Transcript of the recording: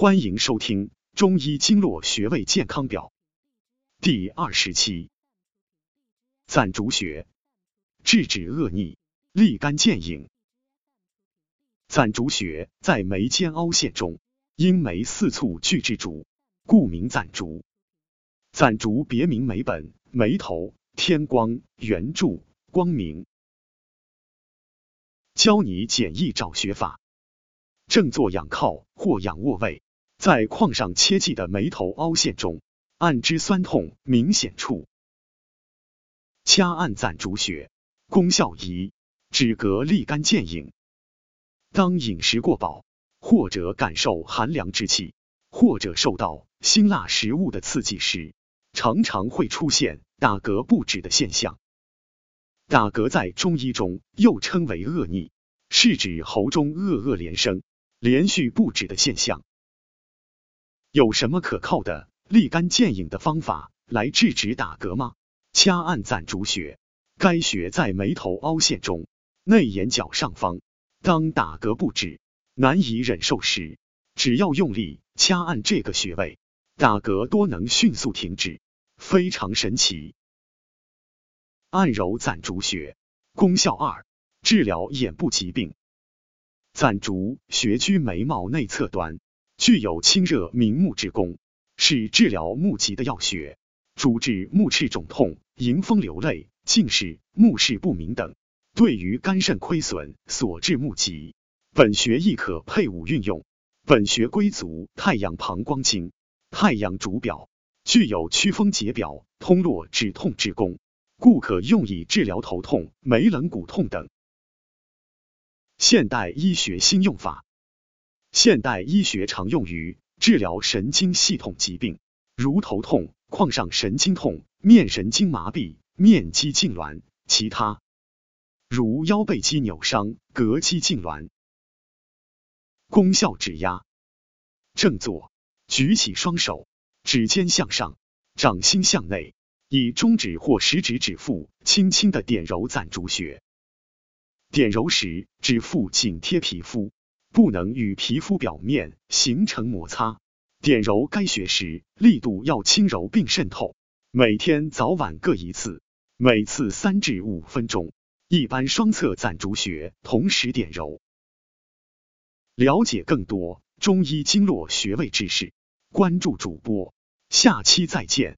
欢迎收听《中医经络穴位健康表》第二十期。攒竹穴，制止恶逆，立竿见影。攒竹穴在眉间凹陷中，因眉四簇聚之竹，故名攒竹。攒竹别名眉本、眉头、天光、圆柱、光明。教你简易找穴法。正坐仰靠或仰卧位，在眶上切记的眉头凹陷中，按之酸痛明显处，掐按攒竹穴，功效一：止嗝立竿见影。当饮食过饱，或者感受寒凉之气，或者受到辛辣食物的刺激时，常常会出现打嗝不止的现象。打嗝在中医中又称为恶逆，是指喉中恶恶连声。连续不止的现象，有什么可靠的立竿见影的方法来制止打嗝吗？掐按攒竹穴，该穴在眉头凹陷中，内眼角上方。当打嗝不止，难以忍受时，只要用力掐按这个穴位，打嗝多能迅速停止，非常神奇。按揉攒竹穴，功效二：治疗眼部疾病。攒竹穴居眉毛内侧端，具有清热明目之功，是治疗目疾的要穴，主治目赤肿痛、迎风流泪、近视、目视不明等。对于肝肾亏损所致目疾，本穴亦可配伍运用。本穴归足太阳膀胱经，太阳主表，具有祛风解表、通络止痛之功，故可用以治疗头痛、眉棱骨痛等。现代医学新用法，现代医学常用于治疗神经系统疾病，如头痛、眶上神经痛、面神经麻痹、面肌痉挛；其他如腰背肌扭伤、膈肌痉挛。功效指压。正坐，举起双手，指尖向上，掌心向内，以中指或食指指腹轻轻的点揉攒竹穴。点揉时，指腹紧贴皮肤，不能与皮肤表面形成摩擦。点揉该穴时，力度要轻柔并渗透。每天早晚各一次，每次三至五分钟。一般双侧攒竹穴同时点揉。了解更多中医经络穴位知识，关注主播，下期再见。